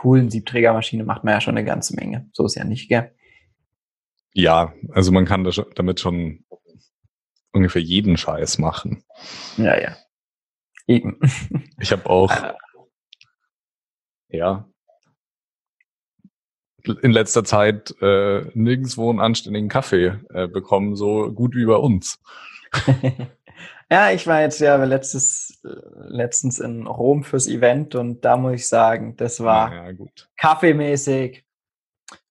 coolen Siebträgermaschine macht man ja schon eine ganze Menge. So ist ja nicht, gell? Ja, also man kann damit schon ungefähr jeden Scheiß machen. Ja, ja. Eben. Ich habe auch, ja, in letzter Zeit äh, nirgendwo einen anständigen Kaffee äh, bekommen, so gut wie bei uns. ja, ich war jetzt ja letztes, letztens in Rom fürs Event und da muss ich sagen, das war ja, gut. kaffeemäßig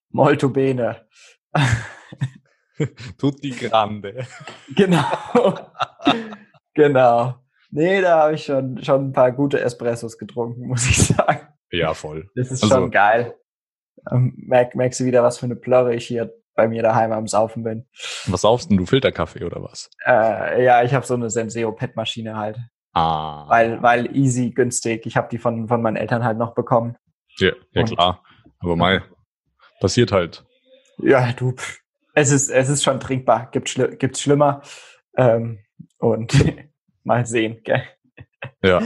molto bene. Tutti grande. Genau. genau. Nee, da habe ich schon, schon ein paar gute Espressos getrunken, muss ich sagen. Ja, voll. Das ist also, schon geil. Ähm, merk, merkst du wieder, was für eine Plörre ich hier bei mir daheim am Saufen bin. Was saufst denn du? Filterkaffee oder was? Äh, ja, ich habe so eine Senseo PET-Maschine halt. Ah. Weil, weil easy, günstig. Ich habe die von, von meinen Eltern halt noch bekommen. Ja, ja klar. Aber mal, passiert halt. Ja, du, es ist, es ist schon trinkbar. Gibt schli gibt's schlimmer. Ähm, und mal sehen, gell? Ja.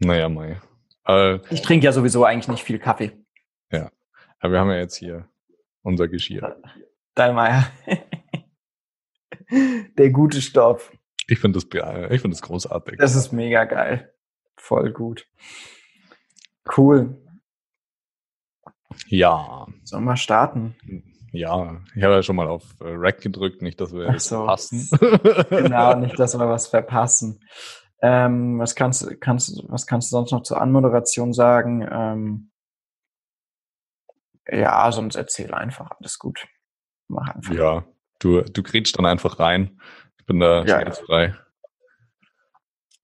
Naja, Mai. Äh, ich trinke ja sowieso eigentlich nicht viel Kaffee. Ja. Aber wir haben ja jetzt hier unser Geschirr. Dallmayr. Der gute Stoff. Ich finde das, ich finde das großartig. Das ist mega geil. Voll gut. Cool. Ja. Sollen wir starten? Ja, ich habe ja schon mal auf äh, Rack gedrückt, nicht, dass wir Ach so. verpassen. genau, nicht, dass wir was verpassen. Ähm, was kannst, kannst, was kannst du sonst noch zur Anmoderation sagen? Ähm, ja, sonst erzähl einfach, alles gut. Mach einfach. Ja, du, du kriegst dann einfach rein. Ich bin da ja, ganz frei.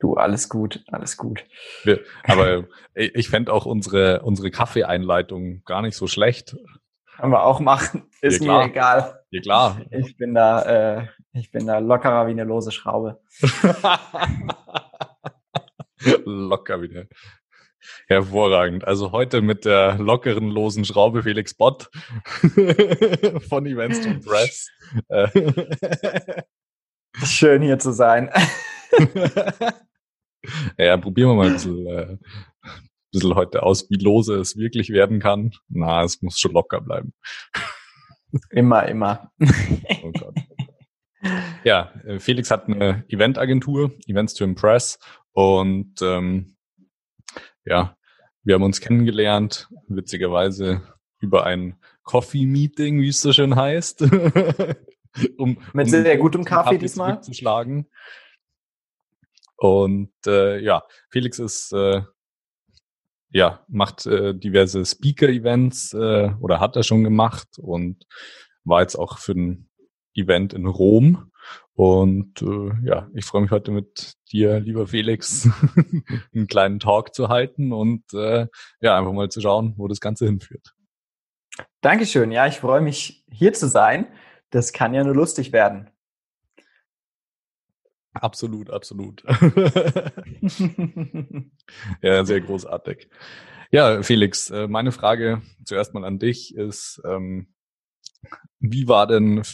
Du, alles gut, alles gut. Wir, aber ich fände auch unsere, unsere Kaffeeeinleitung gar nicht so schlecht. Können wir auch machen. Ist ja, mir egal. Ja, klar. Ich bin da, äh, ich bin da lockerer wie eine lose Schraube. Locker wieder. Hervorragend. Also heute mit der lockeren, losen Schraube Felix Bott von Events to Press. Schön hier zu sein. ja, probieren wir mal ein bisschen, äh, ein bisschen heute aus, wie lose es wirklich werden kann. Na, es muss schon locker bleiben. Immer, immer. oh Gott. Ja, äh, Felix hat eine Eventagentur, Events to Impress, und ähm, ja, wir haben uns kennengelernt, witzigerweise über ein Coffee-Meeting, wie es so schön heißt. um, Mit um sehr gutem Kaffee diesmal. Zu schlagen. Und äh, ja, Felix ist äh, ja macht äh, diverse Speaker-Events äh, oder hat er schon gemacht und war jetzt auch für ein Event in Rom und äh, ja, ich freue mich heute mit dir, lieber Felix, einen kleinen Talk zu halten und äh, ja, einfach mal zu schauen, wo das Ganze hinführt. Dankeschön. Ja, ich freue mich, hier zu sein. Das kann ja nur lustig werden. Absolut, absolut. ja, sehr großartig. Ja, Felix, äh, meine Frage zuerst mal an dich ist, ähm, wie war denn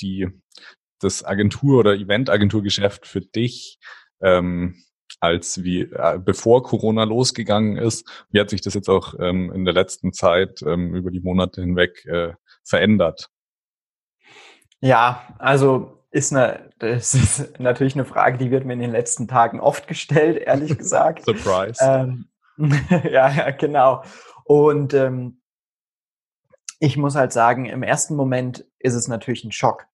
die das Agentur- oder Eventagenturgeschäft für dich ähm, als wie äh, bevor Corona losgegangen ist? Wie hat sich das jetzt auch ähm, in der letzten Zeit ähm, über die Monate hinweg äh, verändert? Ja, also ist eine, das ist natürlich eine Frage, die wird mir in den letzten Tagen oft gestellt, ehrlich gesagt. Surprise. Ähm, ja, ja, genau. Und ähm, ich muss halt sagen, im ersten Moment ist es natürlich ein Schock.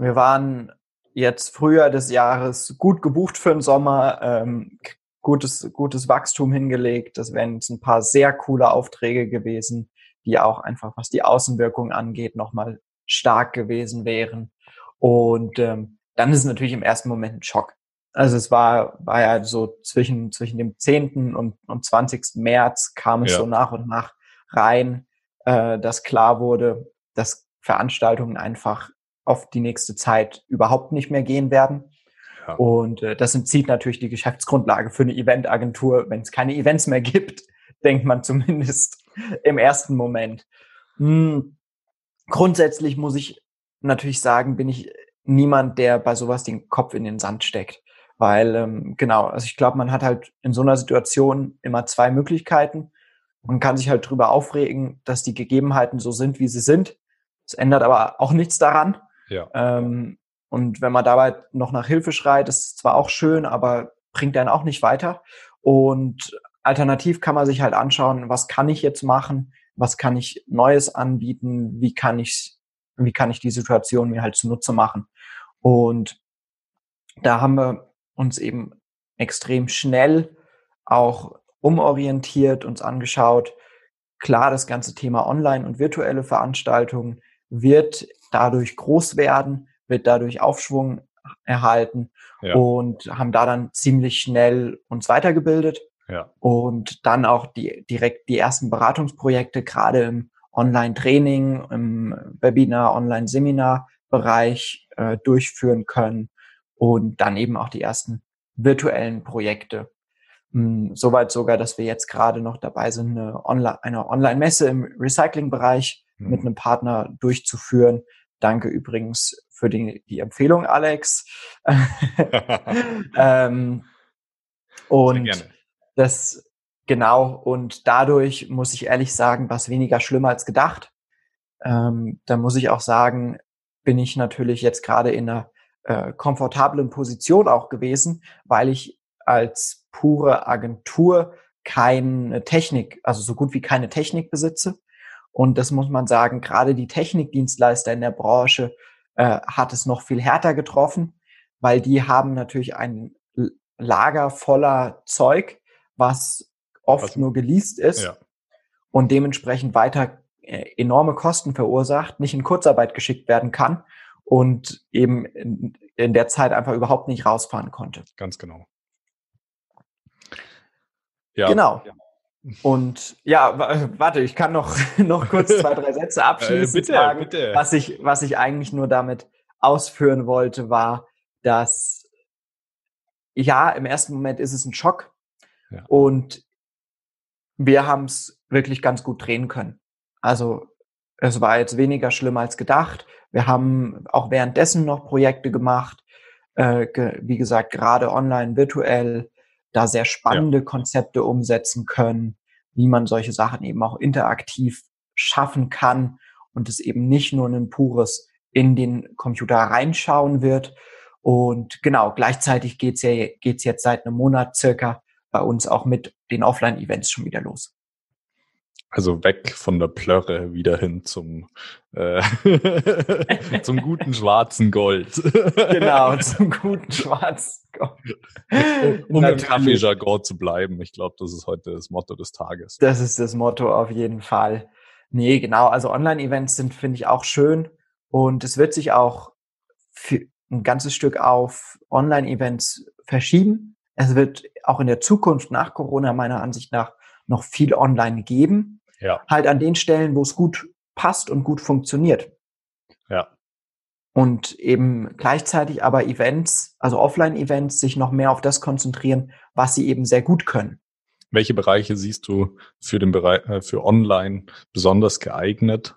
Wir waren jetzt früher des Jahres gut gebucht für den Sommer, ähm, gutes, gutes Wachstum hingelegt. Das wären jetzt ein paar sehr coole Aufträge gewesen, die auch einfach, was die Außenwirkung angeht, nochmal stark gewesen wären. Und ähm, dann ist es natürlich im ersten Moment ein Schock. Also es war, war ja so zwischen, zwischen dem 10. und, und 20. März kam es ja. so nach und nach rein, äh, dass klar wurde, dass Veranstaltungen einfach auf die nächste Zeit überhaupt nicht mehr gehen werden. Ja. Und äh, das entzieht natürlich die Geschäftsgrundlage für eine Eventagentur. Wenn es keine Events mehr gibt, denkt man zumindest im ersten Moment. Hm. Grundsätzlich muss ich natürlich sagen, bin ich niemand, der bei sowas den Kopf in den Sand steckt. Weil, ähm, genau, also ich glaube, man hat halt in so einer Situation immer zwei Möglichkeiten. Man kann sich halt drüber aufregen, dass die Gegebenheiten so sind, wie sie sind. Es ändert aber auch nichts daran. Ja. Ähm, und wenn man dabei noch nach Hilfe schreit, ist zwar auch schön, aber bringt einen auch nicht weiter. Und alternativ kann man sich halt anschauen, was kann ich jetzt machen? Was kann ich Neues anbieten? Wie kann ich, wie kann ich die Situation mir halt zunutze machen? Und da haben wir uns eben extrem schnell auch umorientiert, uns angeschaut. Klar, das ganze Thema Online und virtuelle Veranstaltungen wird dadurch groß werden, wird dadurch Aufschwung erhalten ja. und haben da dann ziemlich schnell uns weitergebildet ja. und dann auch die, direkt die ersten Beratungsprojekte gerade im Online-Training, im Webinar, Online-Seminar-Bereich äh, durchführen können und dann eben auch die ersten virtuellen Projekte. Hm, soweit sogar, dass wir jetzt gerade noch dabei sind, eine Online, eine Online-Messe im Recycling-Bereich mhm. mit einem Partner durchzuführen. Danke übrigens für die, die Empfehlung, Alex. ähm, und das genau, und dadurch muss ich ehrlich sagen, war es weniger schlimm als gedacht. Ähm, da muss ich auch sagen, bin ich natürlich jetzt gerade in einer äh, komfortablen Position auch gewesen, weil ich als pure Agentur keine Technik, also so gut wie keine Technik besitze. Und das muss man sagen, gerade die Technikdienstleister in der Branche äh, hat es noch viel härter getroffen, weil die haben natürlich ein Lager voller Zeug, was oft was? nur geleast ist ja. und dementsprechend weiter äh, enorme Kosten verursacht, nicht in Kurzarbeit geschickt werden kann und eben in, in der Zeit einfach überhaupt nicht rausfahren konnte. Ganz genau. Ja. Genau. Und ja, warte, ich kann noch, noch kurz zwei, drei Sätze abschließen. äh, bitte, sagen. bitte. Was ich, was ich eigentlich nur damit ausführen wollte, war, dass ja, im ersten Moment ist es ein Schock. Ja. Und wir haben es wirklich ganz gut drehen können. Also es war jetzt weniger schlimm als gedacht. Wir haben auch währenddessen noch Projekte gemacht, äh, ge wie gesagt, gerade online, virtuell, da sehr spannende ja. Konzepte umsetzen können, wie man solche Sachen eben auch interaktiv schaffen kann und es eben nicht nur ein pures in den Computer reinschauen wird. Und genau, gleichzeitig geht's ja geht's jetzt seit einem Monat circa bei uns auch mit den Offline-Events schon wieder los. Also weg von der Plörre wieder hin zum, äh, zum guten schwarzen Gold. genau, zum guten schwarzen Gold. um im Kaffeejargon zu bleiben. Ich glaube, das ist heute das Motto des Tages. Das ist das Motto auf jeden Fall. Nee, genau. Also Online-Events sind, finde ich, auch schön. Und es wird sich auch für ein ganzes Stück auf Online-Events verschieben. Es wird auch in der Zukunft nach Corona meiner Ansicht nach noch viel online geben. Ja. Halt an den Stellen, wo es gut passt und gut funktioniert. Ja. Und eben gleichzeitig aber Events, also Offline-Events, sich noch mehr auf das konzentrieren, was sie eben sehr gut können. Welche Bereiche siehst du für den Bereich, äh, für online besonders geeignet?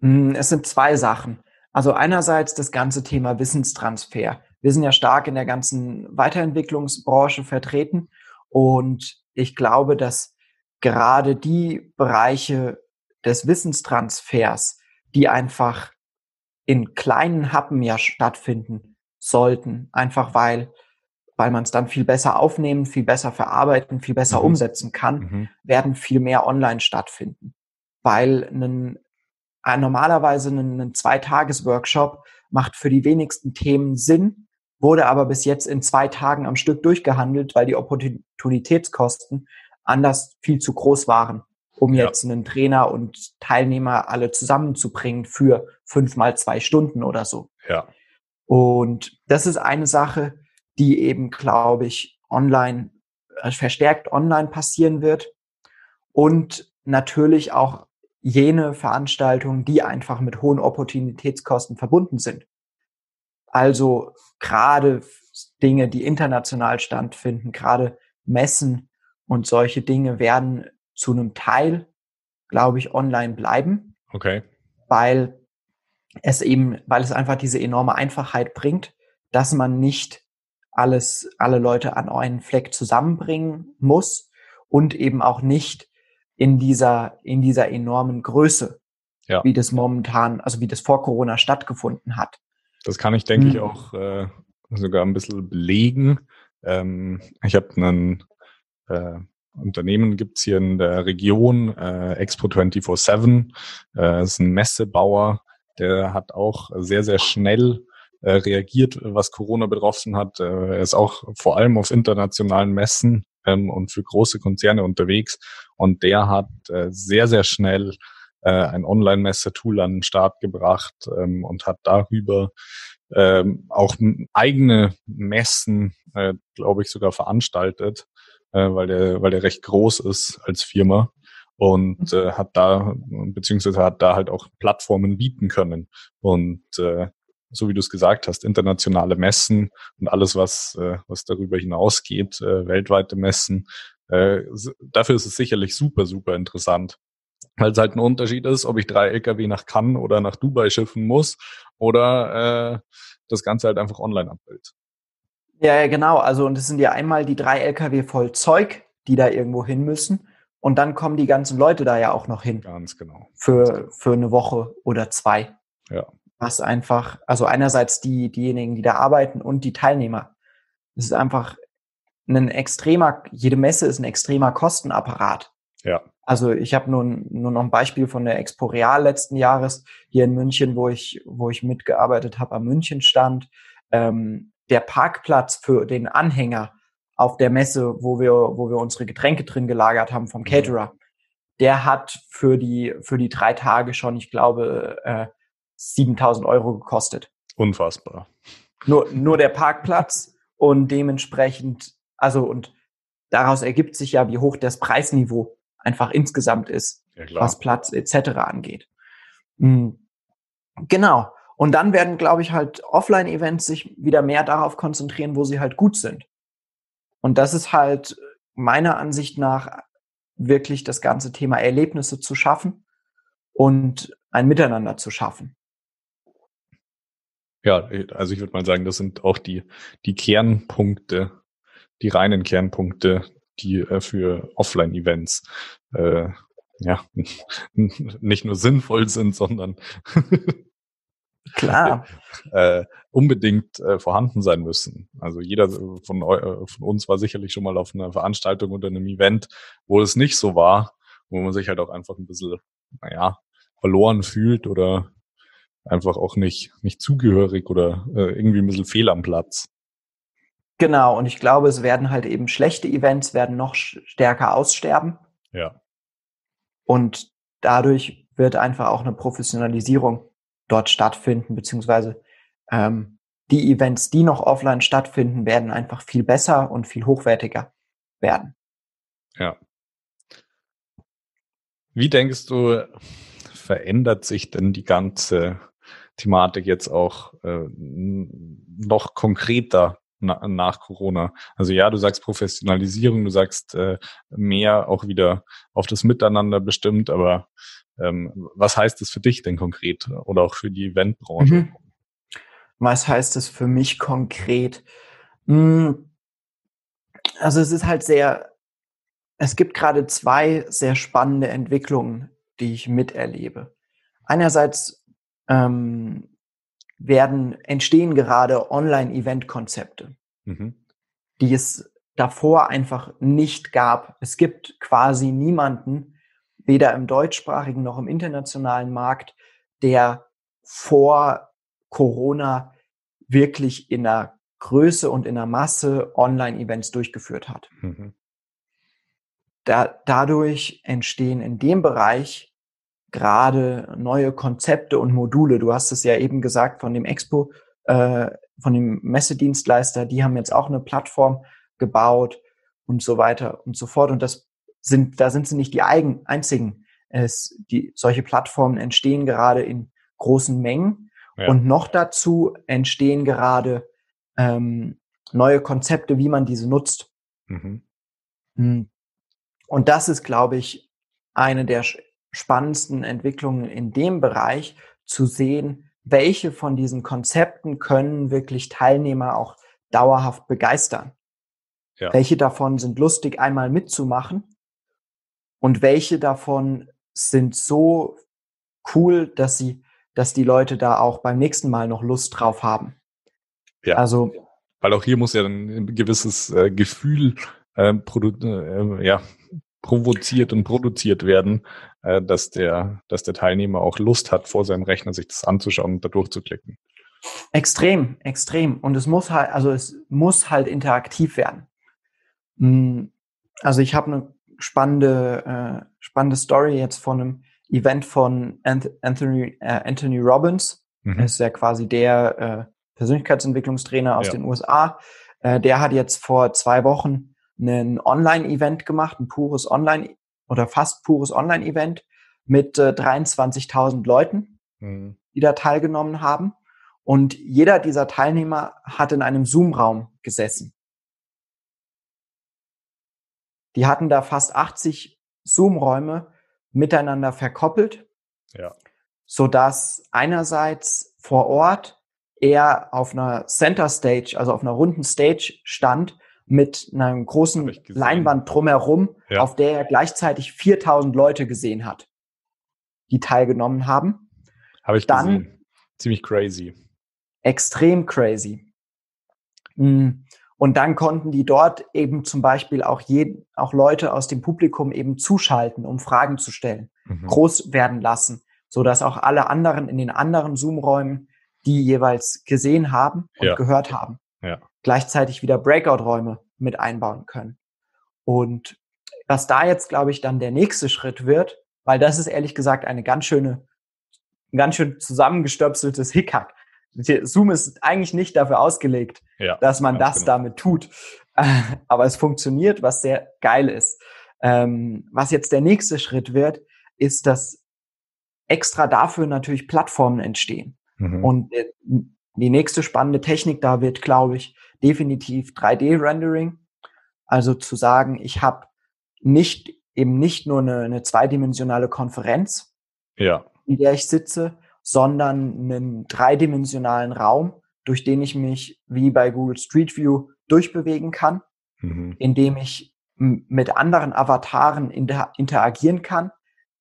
Hm, es sind zwei Sachen. Also einerseits das ganze Thema Wissenstransfer. Wir sind ja stark in der ganzen Weiterentwicklungsbranche vertreten und ich glaube, dass gerade die Bereiche des Wissenstransfers, die einfach in kleinen Happen ja stattfinden sollten, einfach weil weil man es dann viel besser aufnehmen, viel besser verarbeiten, viel besser mhm. umsetzen kann, mhm. werden viel mehr online stattfinden. Weil ein, ein normalerweise ein, ein Zweitages-Workshop macht für die wenigsten Themen Sinn, wurde aber bis jetzt in zwei Tagen am Stück durchgehandelt, weil die Opportunitätskosten anders viel zu groß waren, um ja. jetzt einen Trainer und Teilnehmer alle zusammenzubringen für fünf mal zwei Stunden oder so. Ja. Und das ist eine Sache, die eben, glaube ich, online, äh, verstärkt online passieren wird. Und natürlich auch jene Veranstaltungen, die einfach mit hohen Opportunitätskosten verbunden sind. Also gerade Dinge, die international stattfinden, gerade Messen, und solche Dinge werden zu einem Teil, glaube ich, online bleiben. Okay. Weil es eben, weil es einfach diese enorme Einfachheit bringt, dass man nicht alles, alle Leute an einen Fleck zusammenbringen muss und eben auch nicht in dieser, in dieser enormen Größe, ja. wie das momentan, also wie das vor Corona stattgefunden hat. Das kann ich, denke hm. ich, auch äh, sogar ein bisschen belegen. Ähm, ich habe einen äh, Unternehmen gibt's hier in der Region, äh, Expo 24-7, äh, ist ein Messebauer, der hat auch sehr, sehr schnell äh, reagiert, was Corona betroffen hat. Äh, er ist auch vor allem auf internationalen Messen ähm, und für große Konzerne unterwegs. Und der hat äh, sehr, sehr schnell äh, ein Online-Messe-Tool an den Start gebracht ähm, und hat darüber ähm, auch eigene Messen, äh, glaube ich, sogar veranstaltet, äh, weil der, weil der recht groß ist als Firma und äh, hat da beziehungsweise hat da halt auch Plattformen bieten können und äh, so wie du es gesagt hast, internationale Messen und alles, was, äh, was darüber hinausgeht, äh, weltweite Messen. Äh, dafür ist es sicherlich super, super interessant. Weil es halt ein Unterschied ist, ob ich drei Lkw nach Cannes oder nach Dubai schiffen muss oder äh, das Ganze halt einfach online abbildet. Ja, ja, genau. Also, und es sind ja einmal die drei Lkw voll Zeug, die da irgendwo hin müssen. Und dann kommen die ganzen Leute da ja auch noch hin. Ganz genau. Für, Ganz genau. für eine Woche oder zwei. Ja. Was einfach, also einerseits die, diejenigen, die da arbeiten und die Teilnehmer. Es ist einfach ein extremer, jede Messe ist ein extremer Kostenapparat. Ja. Also ich habe nur, nur noch ein Beispiel von der Expo Real letzten Jahres hier in München, wo ich, wo ich mitgearbeitet habe am Münchenstand. Ähm, der Parkplatz für den Anhänger auf der Messe, wo wir, wo wir unsere Getränke drin gelagert haben vom mhm. Caterer, der hat für die, für die drei Tage schon, ich glaube, äh, 7000 Euro gekostet. Unfassbar. Nur, nur der Parkplatz und dementsprechend, also und daraus ergibt sich ja, wie hoch das Preisniveau einfach insgesamt ist, ja, was Platz etc. angeht. Mhm. Genau. Und dann werden, glaube ich, halt Offline-Events sich wieder mehr darauf konzentrieren, wo sie halt gut sind. Und das ist halt meiner Ansicht nach wirklich das ganze Thema Erlebnisse zu schaffen und ein Miteinander zu schaffen. Ja, also ich würde mal sagen, das sind auch die, die Kernpunkte, die reinen Kernpunkte die äh, für Offline-Events äh, ja nicht nur sinnvoll sind, sondern Klar. äh, unbedingt äh, vorhanden sein müssen. Also jeder von, äh, von uns war sicherlich schon mal auf einer Veranstaltung oder einem Event, wo es nicht so war, wo man sich halt auch einfach ein bisschen, naja, verloren fühlt oder einfach auch nicht, nicht zugehörig oder äh, irgendwie ein bisschen fehl am Platz. Genau, und ich glaube, es werden halt eben schlechte Events werden noch stärker aussterben. Ja. Und dadurch wird einfach auch eine Professionalisierung dort stattfinden, beziehungsweise ähm, die Events, die noch offline stattfinden, werden einfach viel besser und viel hochwertiger werden. Ja. Wie denkst du, verändert sich denn die ganze Thematik jetzt auch äh, noch konkreter na, nach Corona. Also ja, du sagst Professionalisierung, du sagst äh, mehr auch wieder auf das Miteinander bestimmt, aber was heißt das für dich denn konkret oder auch für die Eventbranche? Mhm. Was heißt das für mich konkret? Hm, also es ist halt sehr, es gibt gerade zwei sehr spannende Entwicklungen, die ich miterlebe. Einerseits ähm, werden, entstehen gerade Online-Event-Konzepte, mhm. die es davor einfach nicht gab. Es gibt quasi niemanden, weder im deutschsprachigen noch im internationalen Markt, der vor Corona wirklich in der Größe und in der Masse Online-Events durchgeführt hat. Mhm. Da, dadurch entstehen in dem Bereich gerade neue Konzepte und Module. Du hast es ja eben gesagt von dem Expo, äh, von dem Messedienstleister, die haben jetzt auch eine Plattform gebaut und so weiter und so fort. Und das sind, da sind sie nicht die eigen, einzigen. Es, die, solche Plattformen entstehen gerade in großen Mengen. Ja. Und noch dazu entstehen gerade ähm, neue Konzepte, wie man diese nutzt. Mhm. Hm. Und das ist, glaube ich, eine der spannendsten Entwicklungen in dem Bereich zu sehen, welche von diesen Konzepten können wirklich Teilnehmer auch dauerhaft begeistern. Ja. Welche davon sind lustig einmal mitzumachen und welche davon sind so cool, dass sie, dass die Leute da auch beim nächsten Mal noch Lust drauf haben. Ja. Also, weil auch hier muss ja ein gewisses äh, Gefühl äh, äh, ja, provoziert und produziert werden, äh, dass der, dass der Teilnehmer auch Lust hat, vor seinem Rechner sich das anzuschauen und da durchzuklicken. Extrem, extrem. Und es muss halt, also es muss halt interaktiv werden. Hm, also ich habe eine spannende, äh, spannende Story jetzt von einem Event von Anthony, äh, Anthony Robbins. Mhm. ist ja quasi der äh, Persönlichkeitsentwicklungstrainer aus ja. den USA. Äh, der hat jetzt vor zwei Wochen ein Online-Event gemacht, ein pures Online- oder fast pures Online-Event mit äh, 23.000 Leuten, mhm. die da teilgenommen haben. Und jeder dieser Teilnehmer hat in einem Zoom-Raum gesessen. Die hatten da fast 80 Zoom-Räume miteinander verkoppelt, ja. so dass einerseits vor Ort er auf einer Center Stage, also auf einer runden Stage stand mit einer großen Leinwand drumherum, ja. auf der er gleichzeitig 4000 Leute gesehen hat, die teilgenommen haben. Habe ich Dann, gesehen. Ziemlich crazy. Extrem crazy. Mm. Und dann konnten die dort eben zum Beispiel auch, jeden, auch Leute aus dem Publikum eben zuschalten, um Fragen zu stellen, mhm. groß werden lassen, so dass auch alle anderen in den anderen Zoom-Räumen die jeweils gesehen haben und ja. gehört haben, ja. gleichzeitig wieder Breakout-Räume mit einbauen können. Und was da jetzt, glaube ich, dann der nächste Schritt wird, weil das ist ehrlich gesagt eine ganz schöne, ein ganz schön zusammengestöpseltes Hickhack. Zoom ist eigentlich nicht dafür ausgelegt, ja, dass man das genau. damit tut. Aber es funktioniert, was sehr geil ist. Ähm, was jetzt der nächste Schritt wird, ist, dass extra dafür natürlich Plattformen entstehen. Mhm. Und die nächste spannende Technik da wird, glaube ich, definitiv 3D-Rendering. Also zu sagen, ich habe nicht eben nicht nur eine, eine zweidimensionale Konferenz, ja. in der ich sitze, sondern einen dreidimensionalen Raum, durch den ich mich wie bei Google Street View durchbewegen kann, mhm. indem ich mit anderen Avataren inter interagieren kann,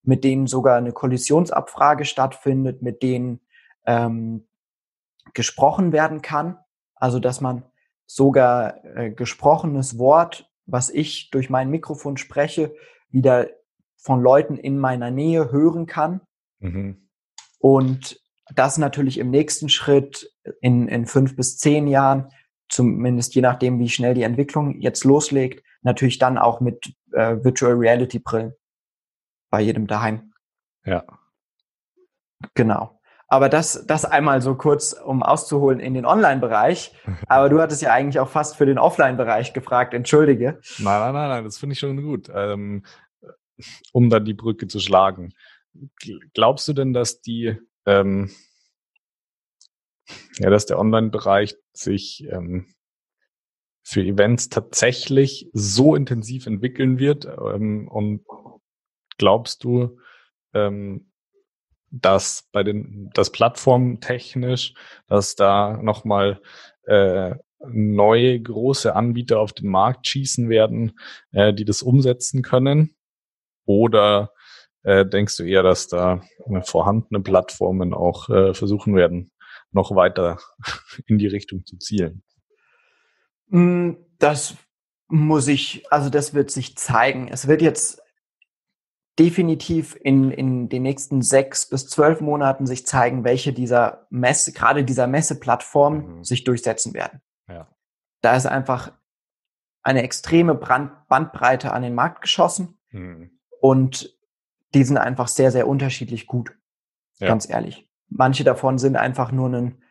mit denen sogar eine Kollisionsabfrage stattfindet, mit denen ähm, gesprochen werden kann. Also dass man sogar äh, gesprochenes Wort, was ich durch mein Mikrofon spreche, wieder von Leuten in meiner Nähe hören kann. Mhm. Und das natürlich im nächsten Schritt in, in fünf bis zehn Jahren, zumindest je nachdem, wie schnell die Entwicklung jetzt loslegt, natürlich dann auch mit äh, Virtual Reality Brillen bei jedem daheim. Ja. Genau. Aber das, das einmal so kurz, um auszuholen in den Online-Bereich. Aber du hattest ja eigentlich auch fast für den Offline-Bereich gefragt, entschuldige. Nein, nein, nein, nein, das finde ich schon gut. Ähm, um dann die Brücke zu schlagen. Glaubst du denn, dass die, ähm, ja, dass der Online-Bereich sich ähm, für Events tatsächlich so intensiv entwickeln wird? Ähm, und glaubst du, ähm, dass bei den, das plattformtechnisch, dass da nochmal äh, neue große Anbieter auf den Markt schießen werden, äh, die das umsetzen können? Oder äh, denkst du eher, dass da vorhandene Plattformen auch äh, versuchen werden, noch weiter in die Richtung zu zielen? Hm, das muss ich, also das wird sich zeigen. Es wird jetzt definitiv in, in den nächsten sechs bis zwölf Monaten sich zeigen, welche dieser Messe, gerade dieser Messeplattformen mhm. sich durchsetzen werden. Ja. Da ist einfach eine extreme Brand Bandbreite an den Markt geschossen mhm. und die sind einfach sehr, sehr unterschiedlich gut. Ja. Ganz ehrlich. Manche davon sind einfach nur ein,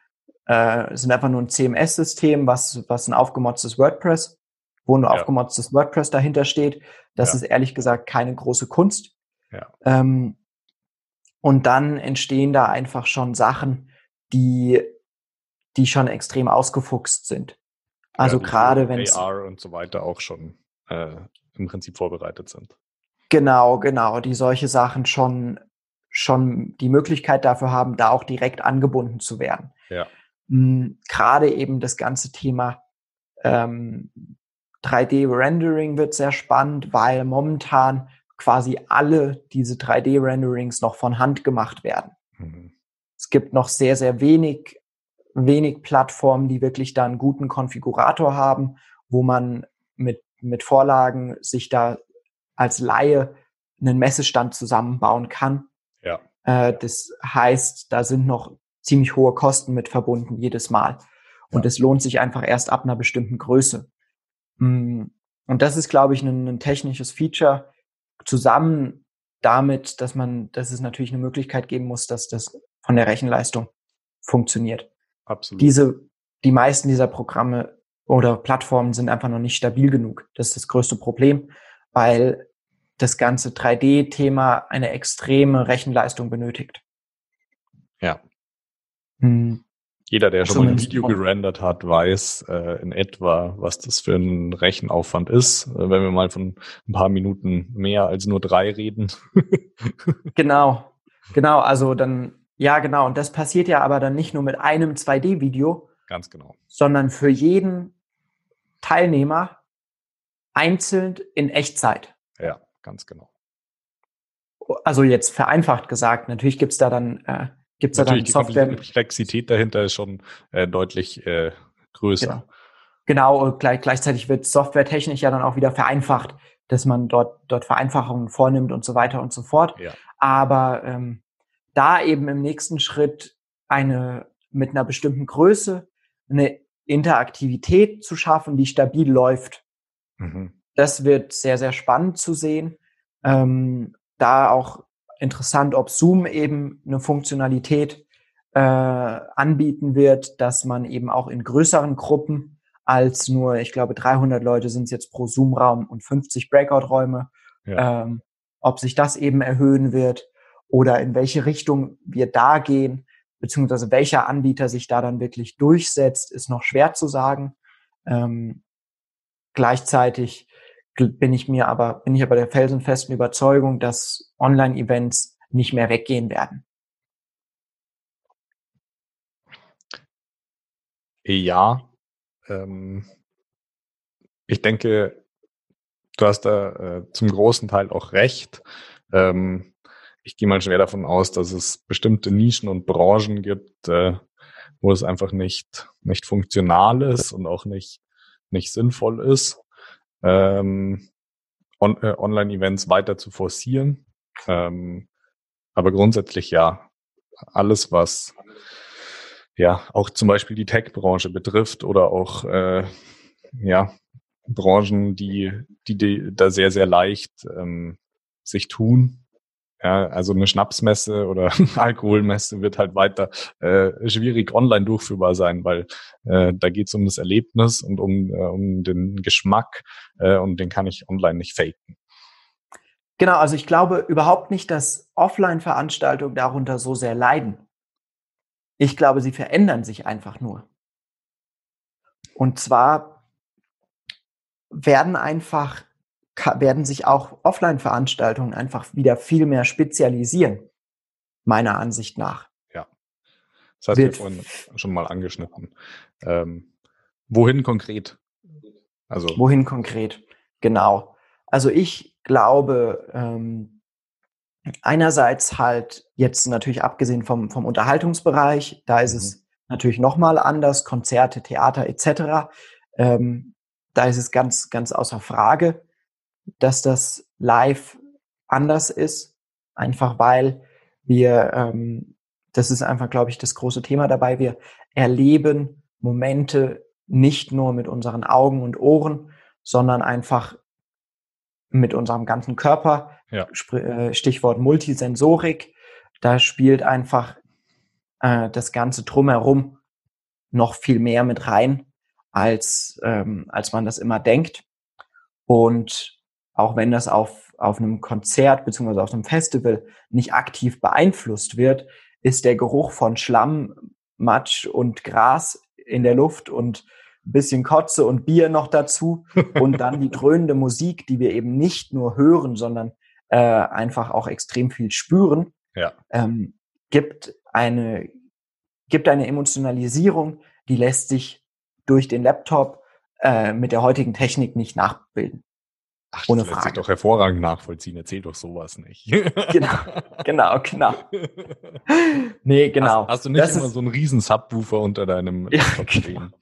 äh, sind einfach nur ein CMS-System, was, was ein aufgemotztes WordPress, wo ein ja. aufgemotztes WordPress dahinter steht. Das ja. ist ehrlich gesagt keine große Kunst. Ja. Ähm, und dann entstehen da einfach schon Sachen, die, die schon extrem ausgefuchst sind. Also ja, gerade wenn AR und so weiter auch schon äh, im Prinzip vorbereitet sind. Genau, genau, die solche Sachen schon schon die Möglichkeit dafür haben, da auch direkt angebunden zu werden. Ja. Mhm, gerade eben das ganze Thema ähm, 3D-Rendering wird sehr spannend, weil momentan quasi alle diese 3D-Renderings noch von Hand gemacht werden. Mhm. Es gibt noch sehr, sehr wenig, wenig Plattformen, die wirklich da einen guten Konfigurator haben, wo man mit, mit Vorlagen sich da als Laie einen Messestand zusammenbauen kann. Ja. Äh, das heißt, da sind noch ziemlich hohe Kosten mit verbunden jedes Mal. Und es lohnt sich einfach erst ab einer bestimmten Größe. Mm, und das ist, glaube ich, ein, ein, technisches Feature zusammen damit, dass man, dass es natürlich eine Möglichkeit geben muss, dass das von der Rechenleistung funktioniert. Absolut. Diese, die meisten dieser Programme oder Plattformen sind einfach noch nicht stabil genug. Das ist das größte Problem, weil das ganze 3D-Thema eine extreme Rechenleistung benötigt. Ja. Hm. Jeder, der schon mal ein Video gerendert hat, weiß äh, in etwa, was das für ein Rechenaufwand ist, äh, wenn wir mal von ein paar Minuten mehr als nur drei reden. genau, genau. Also dann, ja, genau. Und das passiert ja aber dann nicht nur mit einem 2D-Video. Ganz genau. Sondern für jeden Teilnehmer einzeln in Echtzeit. Ja, ganz genau. Also jetzt vereinfacht gesagt, natürlich gibt's da dann äh, Gibt es da dann Software? Die Komplexität dahinter ist schon äh, deutlich äh, größer. Genau. Genau, und gleich, gleichzeitig wird softwaretechnisch ja dann auch wieder vereinfacht, dass man dort, dort Vereinfachungen vornimmt und so weiter und so fort. Ja. Aber ähm, da eben im nächsten Schritt eine mit einer bestimmten Größe eine Interaktivität zu schaffen, die stabil läuft. Mhm. Das wird sehr, sehr spannend zu sehen. Ähm, da auch interessant, ob Zoom eben eine Funktionalität äh, anbieten wird, dass man eben auch in größeren Gruppen als nur, ich glaube, 300 Leute sind es jetzt pro Zoom-Raum und 50 Breakout-Räume, ja. ähm, ob sich das eben erhöhen wird oder in welche Richtung wir da gehen, beziehungsweise welcher Anbieter sich da dann wirklich durchsetzt, ist noch schwer zu sagen. Ähm, gleichzeitig bin ich mir aber, bin ich aber der felsenfesten Überzeugung, dass Online-Events nicht mehr weggehen werden. Ja, ähm, ich denke, du hast da äh, zum großen Teil auch recht. Ähm, ich gehe mal schwer davon aus, dass es bestimmte Nischen und Branchen gibt, äh, wo es einfach nicht, nicht funktional ist und auch nicht, nicht sinnvoll ist ähm, on, äh, Online-Events weiter zu forcieren. Ähm, aber grundsätzlich ja, alles was ja auch zum Beispiel die Tech-Branche betrifft oder auch äh, ja Branchen, die, die, die da sehr, sehr leicht ähm, sich tun, ja, also eine Schnapsmesse oder Alkoholmesse wird halt weiter äh, schwierig online durchführbar sein, weil äh, da geht es um das Erlebnis und um, äh, um den Geschmack äh, und den kann ich online nicht faken. Genau, also ich glaube überhaupt nicht, dass Offline-Veranstaltungen darunter so sehr leiden. Ich glaube, sie verändern sich einfach nur. Und zwar werden einfach werden sich auch Offline-Veranstaltungen einfach wieder viel mehr spezialisieren, meiner Ansicht nach. Ja, das hast du vorhin schon mal angeschnitten. Ähm, wohin konkret? Also wohin konkret? Genau. Also ich glaube, ähm, einerseits halt jetzt natürlich abgesehen vom, vom Unterhaltungsbereich, da ist mhm. es natürlich nochmal anders, Konzerte, Theater etc. Ähm, da ist es ganz, ganz außer Frage dass das live anders ist, einfach weil wir, ähm, das ist einfach, glaube ich, das große Thema dabei, wir erleben Momente nicht nur mit unseren Augen und Ohren, sondern einfach mit unserem ganzen Körper. Ja. Äh, Stichwort Multisensorik. Da spielt einfach äh, das Ganze drumherum noch viel mehr mit rein, als, ähm, als man das immer denkt. Und auch wenn das auf, auf einem Konzert beziehungsweise auf einem Festival nicht aktiv beeinflusst wird, ist der Geruch von Schlamm, Matsch und Gras in der Luft und ein bisschen Kotze und Bier noch dazu und dann die dröhnende Musik, die wir eben nicht nur hören, sondern äh, einfach auch extrem viel spüren, ja. ähm, gibt eine gibt eine Emotionalisierung, die lässt sich durch den Laptop äh, mit der heutigen Technik nicht nachbilden. Ach, Ohne das Frage. Sich doch hervorragend nachvollziehen. Erzähl doch sowas nicht. genau, genau, genau. Nee, genau. Hast, hast du nicht das immer so einen riesen Subwoofer unter deinem ja, Laptop genau. stehen?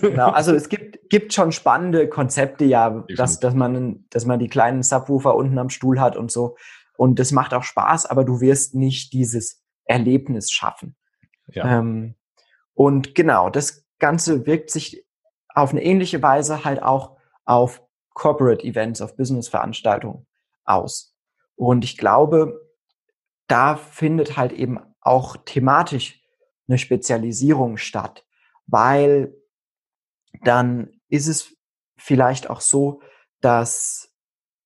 genau, also es gibt, gibt schon spannende Konzepte, ja, dass, dass, man, dass man die kleinen Subwoofer unten am Stuhl hat und so. Und das macht auch Spaß, aber du wirst nicht dieses Erlebnis schaffen. Ja. Ähm, und genau, das Ganze wirkt sich auf eine ähnliche Weise halt auch auf Corporate Events, auf Business-Veranstaltungen aus. Und ich glaube, da findet halt eben auch thematisch eine Spezialisierung statt, weil dann ist es vielleicht auch so, dass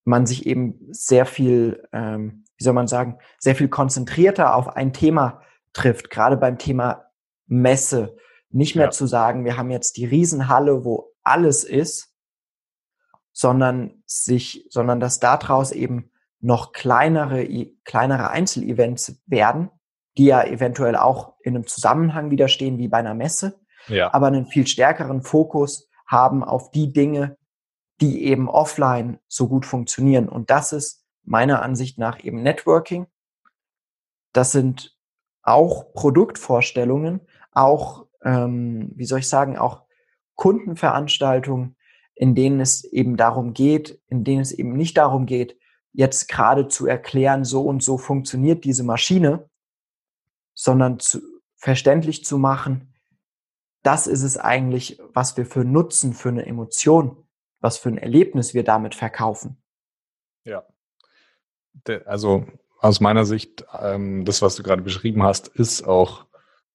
man sich eben sehr viel, ähm, wie soll man sagen, sehr viel konzentrierter auf ein Thema trifft, gerade beim Thema Messe. Nicht mehr ja. zu sagen, wir haben jetzt die Riesenhalle, wo alles ist, sondern sich, sondern dass daraus eben noch kleinere, kleinere Einzelevents werden, die ja eventuell auch in einem Zusammenhang widerstehen wie bei einer Messe, ja. aber einen viel stärkeren Fokus haben auf die Dinge, die eben offline so gut funktionieren. Und das ist meiner Ansicht nach eben Networking. Das sind auch Produktvorstellungen, auch, ähm, wie soll ich sagen, auch Kundenveranstaltungen, in denen es eben darum geht, in denen es eben nicht darum geht, jetzt gerade zu erklären, so und so funktioniert diese Maschine, sondern zu, verständlich zu machen, das ist es eigentlich, was wir für Nutzen, für eine Emotion, was für ein Erlebnis wir damit verkaufen. Ja. Also aus meiner Sicht, ähm, das, was du gerade beschrieben hast, ist auch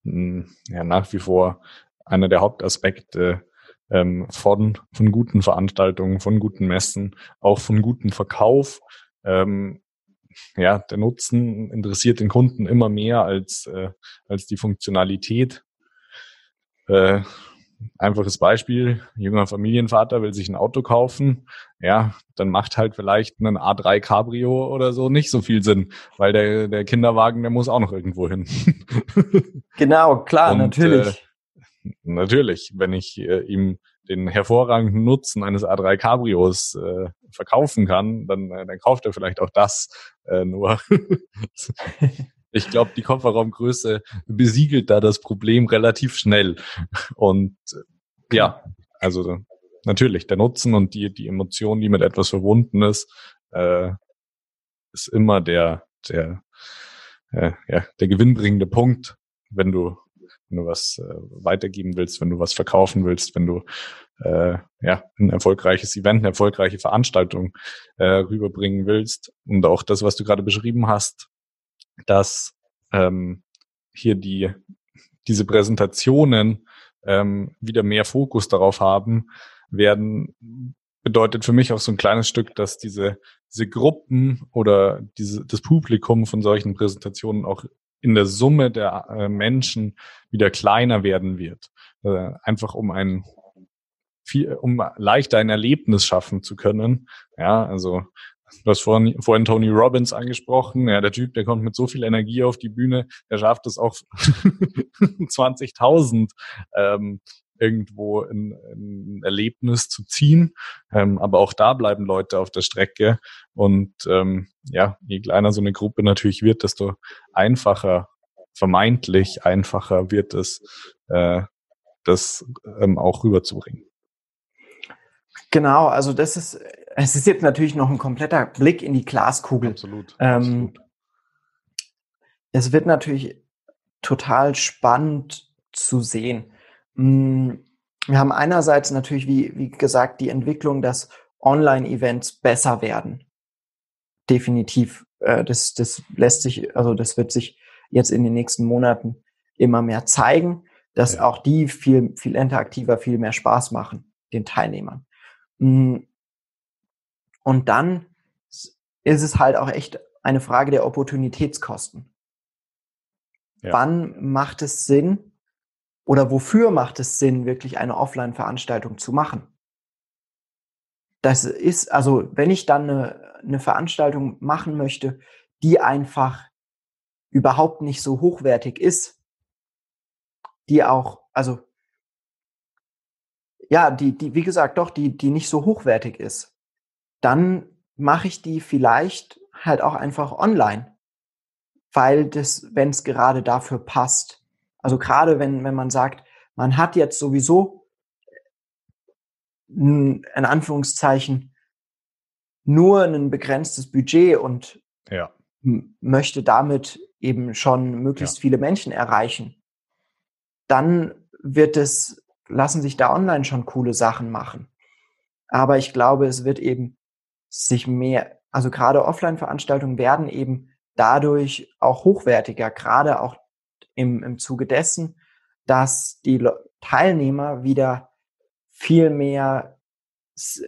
hm, ja, nach wie vor einer der Hauptaspekte ähm, von, von guten Veranstaltungen, von guten Messen, auch von gutem Verkauf. Ähm, ja, der Nutzen interessiert den Kunden immer mehr als, äh, als die Funktionalität. Äh, einfaches Beispiel, junger Familienvater will sich ein Auto kaufen, ja, dann macht halt vielleicht ein A3 Cabrio oder so nicht so viel Sinn, weil der, der Kinderwagen, der muss auch noch irgendwo hin. genau, klar, Und, natürlich. Äh, natürlich, wenn ich äh, ihm den hervorragenden Nutzen eines A3 Cabrios äh, verkaufen kann, dann, äh, dann kauft er vielleicht auch das äh, nur. ich glaube, die Kofferraumgröße besiegelt da das Problem relativ schnell. Und äh, ja, also natürlich, der Nutzen und die, die Emotion, die mit etwas verbunden ist, äh, ist immer der, der, äh, ja, der gewinnbringende Punkt, wenn du wenn du was äh, weitergeben willst, wenn du was verkaufen willst, wenn du äh, ja ein erfolgreiches Event, eine erfolgreiche Veranstaltung äh, rüberbringen willst. Und auch das, was du gerade beschrieben hast, dass ähm, hier die diese Präsentationen ähm, wieder mehr Fokus darauf haben, werden bedeutet für mich auch so ein kleines Stück, dass diese diese Gruppen oder diese das Publikum von solchen Präsentationen auch in der Summe der äh, Menschen wieder kleiner werden wird. Äh, einfach um ein viel, um leichter ein Erlebnis schaffen zu können. Ja, also du hast vorhin, vorhin Tony Robbins angesprochen. Ja, der Typ, der kommt mit so viel Energie auf die Bühne, der schafft es auch 20.000 ähm, irgendwo ein, ein Erlebnis zu ziehen. Ähm, aber auch da bleiben Leute auf der Strecke. Und ähm, ja, je kleiner so eine Gruppe natürlich wird, desto einfacher, vermeintlich einfacher wird es, äh, das ähm, auch rüberzubringen. Genau, also das ist, es ist jetzt natürlich noch ein kompletter Blick in die Glaskugel. Absolut. Ähm, absolut. Es wird natürlich total spannend zu sehen. Hm, wir haben einerseits natürlich, wie, wie gesagt, die Entwicklung, dass Online-Events besser werden. Definitiv. Äh, das, das lässt sich, also das wird sich jetzt in den nächsten Monaten immer mehr zeigen, dass ja. auch die viel, viel interaktiver, viel mehr Spaß machen, den Teilnehmern. Hm, und dann ist es halt auch echt eine Frage der Opportunitätskosten. Ja. Wann macht es Sinn, oder wofür macht es Sinn, wirklich eine Offline-Veranstaltung zu machen? Das ist, also wenn ich dann eine, eine Veranstaltung machen möchte, die einfach überhaupt nicht so hochwertig ist, die auch, also ja, die, die, wie gesagt, doch, die, die nicht so hochwertig ist, dann mache ich die vielleicht halt auch einfach online, weil das, wenn es gerade dafür passt. Also gerade wenn, wenn man sagt, man hat jetzt sowieso in Anführungszeichen nur ein begrenztes Budget und ja. möchte damit eben schon möglichst ja. viele Menschen erreichen, dann wird es, lassen sich da online schon coole Sachen machen. Aber ich glaube, es wird eben sich mehr, also gerade Offline-Veranstaltungen werden eben dadurch auch hochwertiger, gerade auch im, im Zuge dessen, dass die Teilnehmer wieder viel mehr,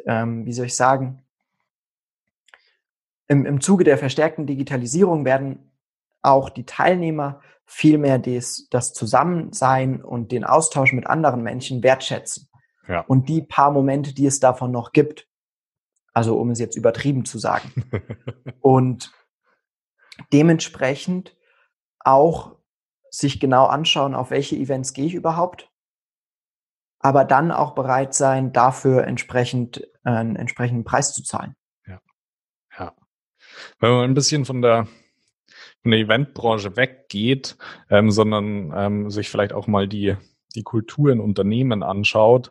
ähm, wie soll ich sagen, im, im Zuge der verstärkten Digitalisierung werden auch die Teilnehmer viel mehr des, das Zusammensein und den Austausch mit anderen Menschen wertschätzen. Ja. Und die paar Momente, die es davon noch gibt, also um es jetzt übertrieben zu sagen. und dementsprechend auch sich genau anschauen, auf welche Events gehe ich überhaupt, aber dann auch bereit sein, dafür entsprechend äh, einen entsprechenden Preis zu zahlen. Ja. Ja. Wenn man ein bisschen von der von der Eventbranche weggeht, ähm, sondern ähm, sich vielleicht auch mal die, die Kultur in Unternehmen anschaut,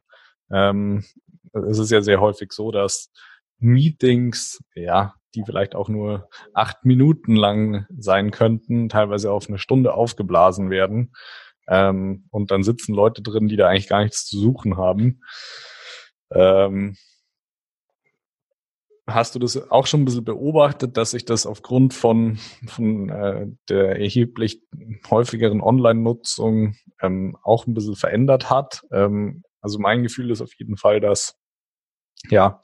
ähm, es ist ja sehr häufig so, dass Meetings, ja, die vielleicht auch nur acht Minuten lang sein könnten, teilweise auf eine Stunde aufgeblasen werden. Ähm, und dann sitzen Leute drin, die da eigentlich gar nichts zu suchen haben. Ähm, Hast du das auch schon ein bisschen beobachtet, dass sich das aufgrund von, von äh, der erheblich häufigeren Online-Nutzung ähm, auch ein bisschen verändert hat? Ähm, also mein Gefühl ist auf jeden Fall, dass ja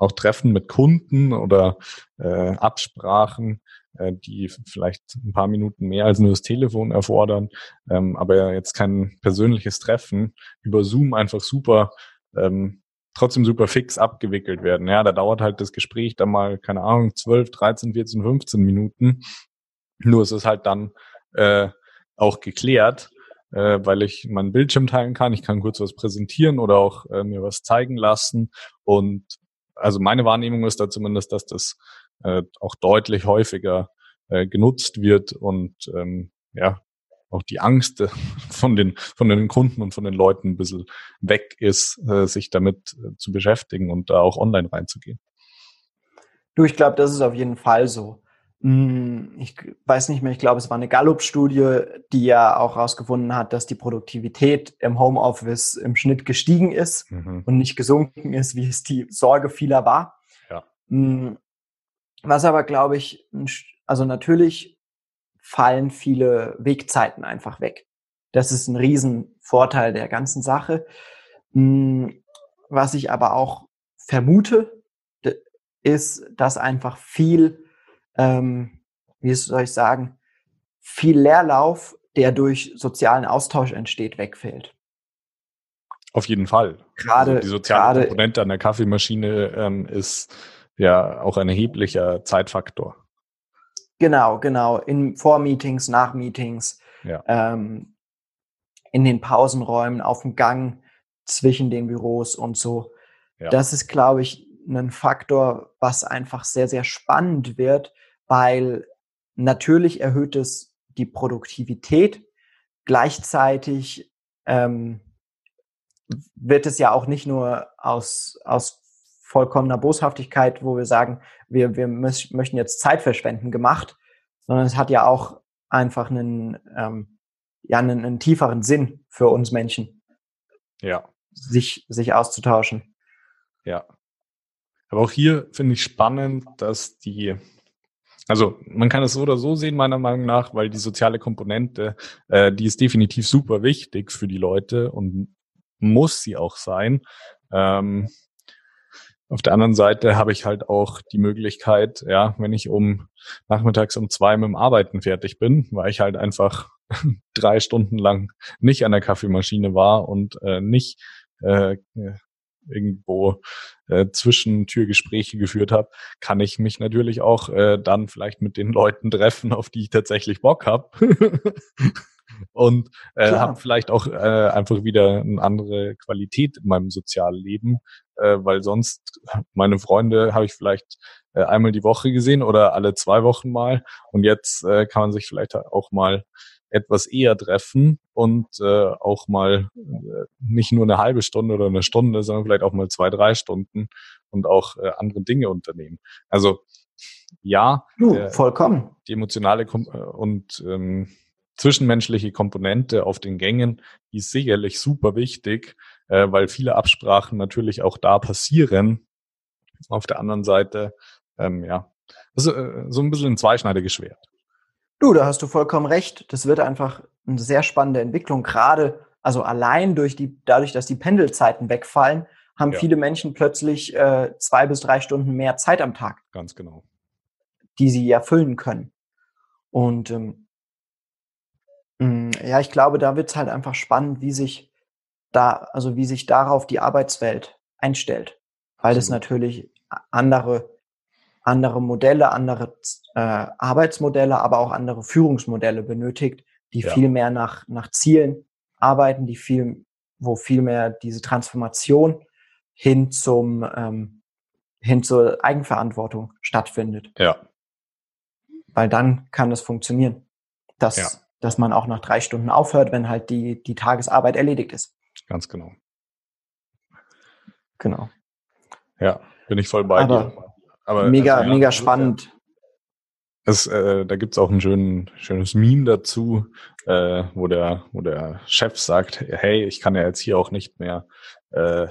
auch Treffen mit Kunden oder äh, Absprachen, äh, die vielleicht ein paar Minuten mehr als nur das Telefon erfordern, ähm, aber jetzt kein persönliches Treffen über Zoom einfach super ähm, trotzdem super fix abgewickelt werden. Ja, da dauert halt das Gespräch dann mal, keine Ahnung, 12, 13, 14, 15 Minuten. Nur ist es halt dann äh, auch geklärt, äh, weil ich meinen Bildschirm teilen kann. Ich kann kurz was präsentieren oder auch äh, mir was zeigen lassen. Und also meine Wahrnehmung ist da zumindest, dass das äh, auch deutlich häufiger äh, genutzt wird und ähm, ja, auch die Angst äh, von den, von den Kunden und von den Leuten ein bisschen weg ist, äh, sich damit äh, zu beschäftigen und da auch online reinzugehen. Du, ich glaube, das ist auf jeden Fall so. Hm, ich weiß nicht mehr, ich glaube, es war eine Gallup-Studie, die ja auch herausgefunden hat, dass die Produktivität im Homeoffice im Schnitt gestiegen ist mhm. und nicht gesunken ist, wie es die Sorge vieler war. Ja. Hm, was aber, glaube ich, also natürlich fallen viele Wegzeiten einfach weg. Das ist ein Riesenvorteil der ganzen Sache. Hm, was ich aber auch vermute, ist, dass einfach viel, ähm, wie soll ich sagen, viel Leerlauf, der durch sozialen Austausch entsteht, wegfällt. Auf jeden Fall. Gerade also die soziale Komponente an der Kaffeemaschine ähm, ist ja auch ein erheblicher Zeitfaktor. Genau, genau. In Vormeetings, Nachmeetings, ja. ähm, in den Pausenräumen, auf dem Gang zwischen den Büros und so. Ja. Das ist, glaube ich, ein Faktor, was einfach sehr, sehr spannend wird, weil natürlich erhöht es die Produktivität. Gleichzeitig ähm, wird es ja auch nicht nur aus, aus vollkommener Boshaftigkeit, wo wir sagen, wir, wir möchten jetzt Zeit verschwenden gemacht, sondern es hat ja auch einfach einen, ähm, ja, einen, einen tieferen Sinn für uns Menschen. Ja. Sich, sich auszutauschen. Ja. Aber auch hier finde ich spannend, dass die, also man kann es so oder so sehen, meiner Meinung nach, weil die soziale Komponente, äh, die ist definitiv super wichtig für die Leute und muss sie auch sein. Ähm, auf der anderen Seite habe ich halt auch die Möglichkeit, ja, wenn ich um nachmittags um zwei mit dem Arbeiten fertig bin, weil ich halt einfach drei Stunden lang nicht an der Kaffeemaschine war und äh, nicht äh, irgendwo äh, Zwischentürgespräche geführt habe, kann ich mich natürlich auch äh, dann vielleicht mit den Leuten treffen, auf die ich tatsächlich Bock habe. und äh, habe vielleicht auch äh, einfach wieder eine andere Qualität in meinem Sozialleben, äh, weil sonst meine Freunde habe ich vielleicht äh, einmal die Woche gesehen oder alle zwei Wochen mal und jetzt äh, kann man sich vielleicht auch mal etwas eher treffen und äh, auch mal äh, nicht nur eine halbe Stunde oder eine Stunde, sondern vielleicht auch mal zwei, drei Stunden und auch äh, andere Dinge unternehmen. Also ja, du, äh, vollkommen. Die emotionale Kom äh, und ähm, zwischenmenschliche Komponente auf den Gängen die ist sicherlich super wichtig, äh, weil viele Absprachen natürlich auch da passieren. Auf der anderen Seite, ähm, ja, also, äh, so ein bisschen ein zweischneidiges Schwert. Du, da hast du vollkommen recht. Das wird einfach eine sehr spannende Entwicklung. Gerade, also allein durch die, dadurch, dass die Pendelzeiten wegfallen, haben ja. viele Menschen plötzlich äh, zwei bis drei Stunden mehr Zeit am Tag. Ganz genau. Die sie erfüllen können. Und ähm, mm, ja, ich glaube, da wird es halt einfach spannend, wie sich da, also wie sich darauf die Arbeitswelt einstellt. Weil es natürlich andere andere Modelle, andere äh, Arbeitsmodelle, aber auch andere Führungsmodelle benötigt, die ja. viel mehr nach, nach Zielen arbeiten, die viel, wo viel mehr diese Transformation hin zum ähm, hin zur Eigenverantwortung stattfindet. Ja. Weil dann kann es funktionieren, dass, ja. dass man auch nach drei Stunden aufhört, wenn halt die, die Tagesarbeit erledigt ist. Ganz genau. Genau. Ja, bin ich voll bei Aber, dir. Aber mega, also, ja, mega spannend. Es, äh, da gibt's auch ein schön, schönes Meme dazu, äh, wo, der, wo der Chef sagt, hey, ich kann ja jetzt hier auch nicht mehr äh,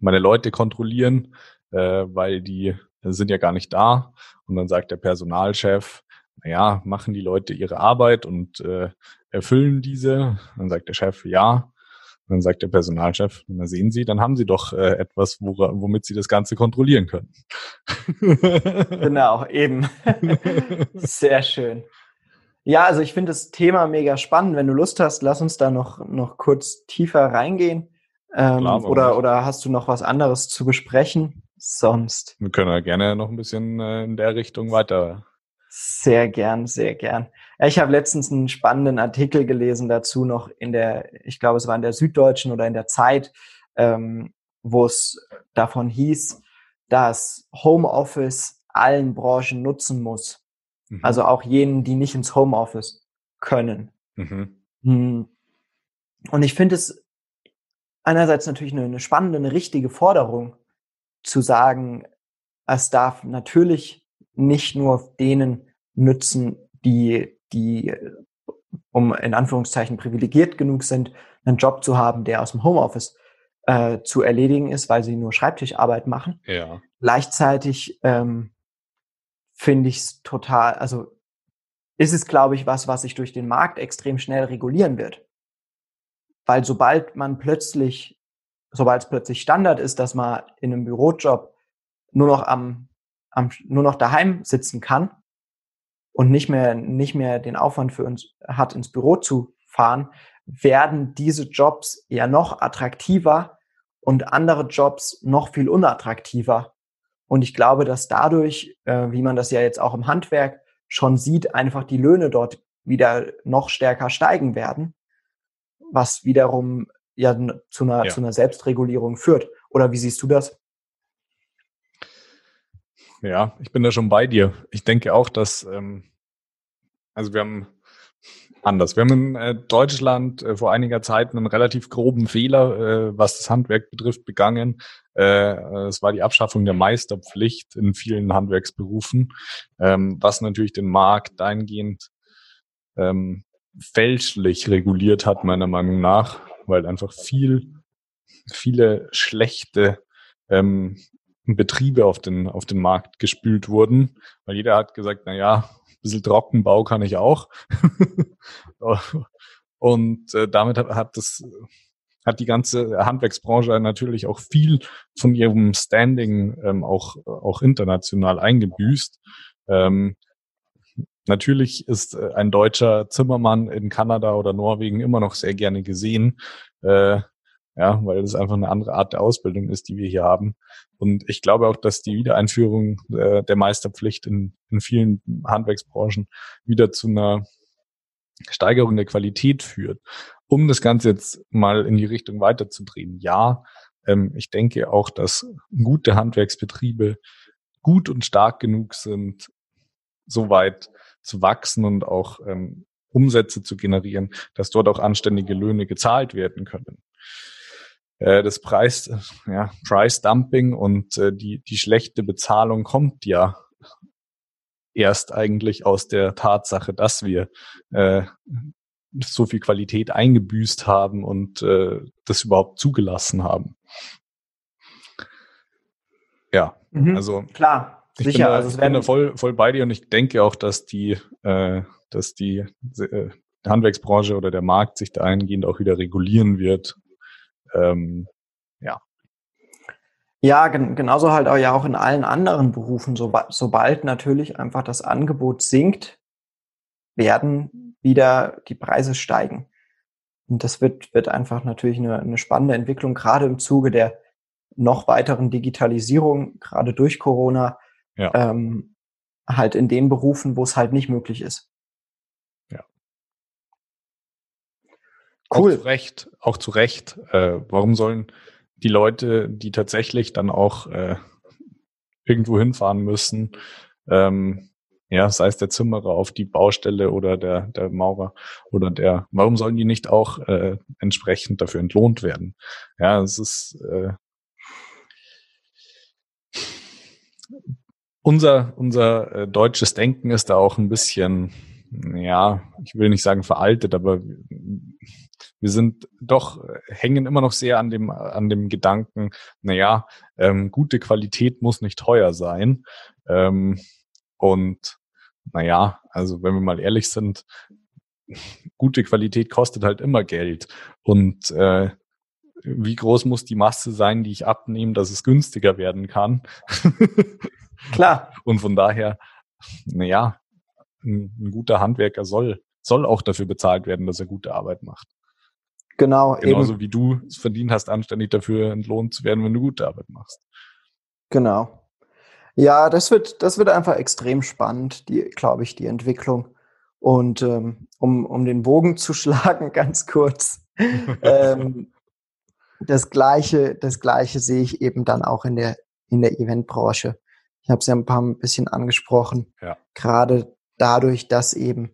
meine Leute kontrollieren, äh, weil die sind ja gar nicht da. Und dann sagt der Personalchef, naja, machen die Leute ihre Arbeit und äh, erfüllen diese? Dann sagt der Chef, ja. Und dann sagt der Personalchef, na sehen Sie, dann haben Sie doch äh, etwas, wo, womit Sie das Ganze kontrollieren können. genau, eben. Sehr schön. Ja, also ich finde das Thema mega spannend. Wenn du Lust hast, lass uns da noch, noch kurz tiefer reingehen. Ähm, Klar, oder, oder hast du noch was anderes zu besprechen? Sonst. Wir können ja gerne noch ein bisschen äh, in der Richtung weiter sehr gern, sehr gern. Ich habe letztens einen spannenden Artikel gelesen dazu noch in der, ich glaube, es war in der Süddeutschen oder in der Zeit, ähm, wo es davon hieß, dass Homeoffice allen Branchen nutzen muss. Mhm. Also auch jenen, die nicht ins Homeoffice können. Mhm. Hm. Und ich finde es einerseits natürlich eine, eine spannende, eine richtige Forderung zu sagen, es darf natürlich nicht nur denen nützen, die, die, um in Anführungszeichen privilegiert genug sind, einen Job zu haben, der aus dem Homeoffice äh, zu erledigen ist, weil sie nur Schreibtischarbeit machen. Ja. Gleichzeitig ähm, finde ich es total, also ist es, glaube ich, was, was sich durch den Markt extrem schnell regulieren wird. Weil sobald man plötzlich, sobald es plötzlich Standard ist, dass man in einem Bürojob nur noch am am, nur noch daheim sitzen kann und nicht mehr, nicht mehr den Aufwand für uns hat, ins Büro zu fahren, werden diese Jobs ja noch attraktiver und andere Jobs noch viel unattraktiver. Und ich glaube, dass dadurch, äh, wie man das ja jetzt auch im Handwerk schon sieht, einfach die Löhne dort wieder noch stärker steigen werden, was wiederum ja zu einer, ja. zu einer Selbstregulierung führt. Oder wie siehst du das? Ja, ich bin da schon bei dir. Ich denke auch, dass, ähm, also wir haben anders. Wir haben in äh, Deutschland äh, vor einiger Zeit einen relativ groben Fehler, äh, was das Handwerk betrifft, begangen. Äh, es war die Abschaffung der Meisterpflicht in vielen Handwerksberufen, ähm, was natürlich den Markt dahingehend ähm, fälschlich reguliert hat, meiner Meinung nach, weil einfach viel, viele schlechte ähm, Betriebe auf den, auf den Markt gespült wurden, weil jeder hat gesagt, na ja, ein bisschen Trockenbau kann ich auch. Und äh, damit hat, hat das hat die ganze Handwerksbranche natürlich auch viel von ihrem Standing ähm, auch, auch international eingebüßt. Ähm, natürlich ist äh, ein deutscher Zimmermann in Kanada oder Norwegen immer noch sehr gerne gesehen. Äh, ja, weil das einfach eine andere Art der Ausbildung ist, die wir hier haben. Und ich glaube auch, dass die Wiedereinführung äh, der Meisterpflicht in, in vielen Handwerksbranchen wieder zu einer Steigerung der Qualität führt. Um das Ganze jetzt mal in die Richtung weiterzudrehen, ja, ähm, ich denke auch, dass gute Handwerksbetriebe gut und stark genug sind, so weit zu wachsen und auch ähm, Umsätze zu generieren, dass dort auch anständige Löhne gezahlt werden können. Äh, das Preis, ja, Price Dumping und äh, die, die schlechte Bezahlung kommt ja erst eigentlich aus der Tatsache, dass wir äh, so viel Qualität eingebüßt haben und äh, das überhaupt zugelassen haben. Ja, mhm, also klar, ich sicher. Bin da, also ich bin da voll, voll bei dir und ich denke auch, dass die, äh, dass die äh, Handwerksbranche oder der Markt sich dahingehend auch wieder regulieren wird. Ähm, ja. Ja, gen genauso halt auch ja auch in allen anderen Berufen. So, sobald natürlich einfach das Angebot sinkt, werden wieder die Preise steigen. Und das wird, wird einfach natürlich eine, eine spannende Entwicklung, gerade im Zuge der noch weiteren Digitalisierung, gerade durch Corona, ja. ähm, halt in den Berufen, wo es halt nicht möglich ist. Ja. Cool. Auch zu Recht, auch zu Recht. Äh, warum sollen die Leute, die tatsächlich dann auch äh, irgendwo hinfahren müssen, ähm, ja, sei es der Zimmerer auf die Baustelle oder der, der Maurer oder der, warum sollen die nicht auch äh, entsprechend dafür entlohnt werden? Ja, es ist äh, unser, unser äh, deutsches Denken ist da auch ein bisschen, ja, ich will nicht sagen veraltet, aber wir sind doch, hängen immer noch sehr an dem, an dem Gedanken, naja, ähm, gute Qualität muss nicht teuer sein. Ähm, und naja, also wenn wir mal ehrlich sind, gute Qualität kostet halt immer Geld. Und äh, wie groß muss die Masse sein, die ich abnehme, dass es günstiger werden kann? Klar. Und von daher, naja, ein, ein guter Handwerker soll, soll auch dafür bezahlt werden, dass er gute Arbeit macht. Genau. Genauso eben. wie du es verdient hast, anständig dafür entlohnt zu werden, wenn du gute Arbeit machst. Genau. Ja, das wird, das wird einfach extrem spannend, die, glaube ich, die Entwicklung. Und ähm, um, um den Bogen zu schlagen, ganz kurz, ähm, das gleiche, das gleiche sehe ich eben dann auch in der in der Eventbranche. Ich habe es ja ein paar ein bisschen angesprochen. Ja. Gerade dadurch, dass eben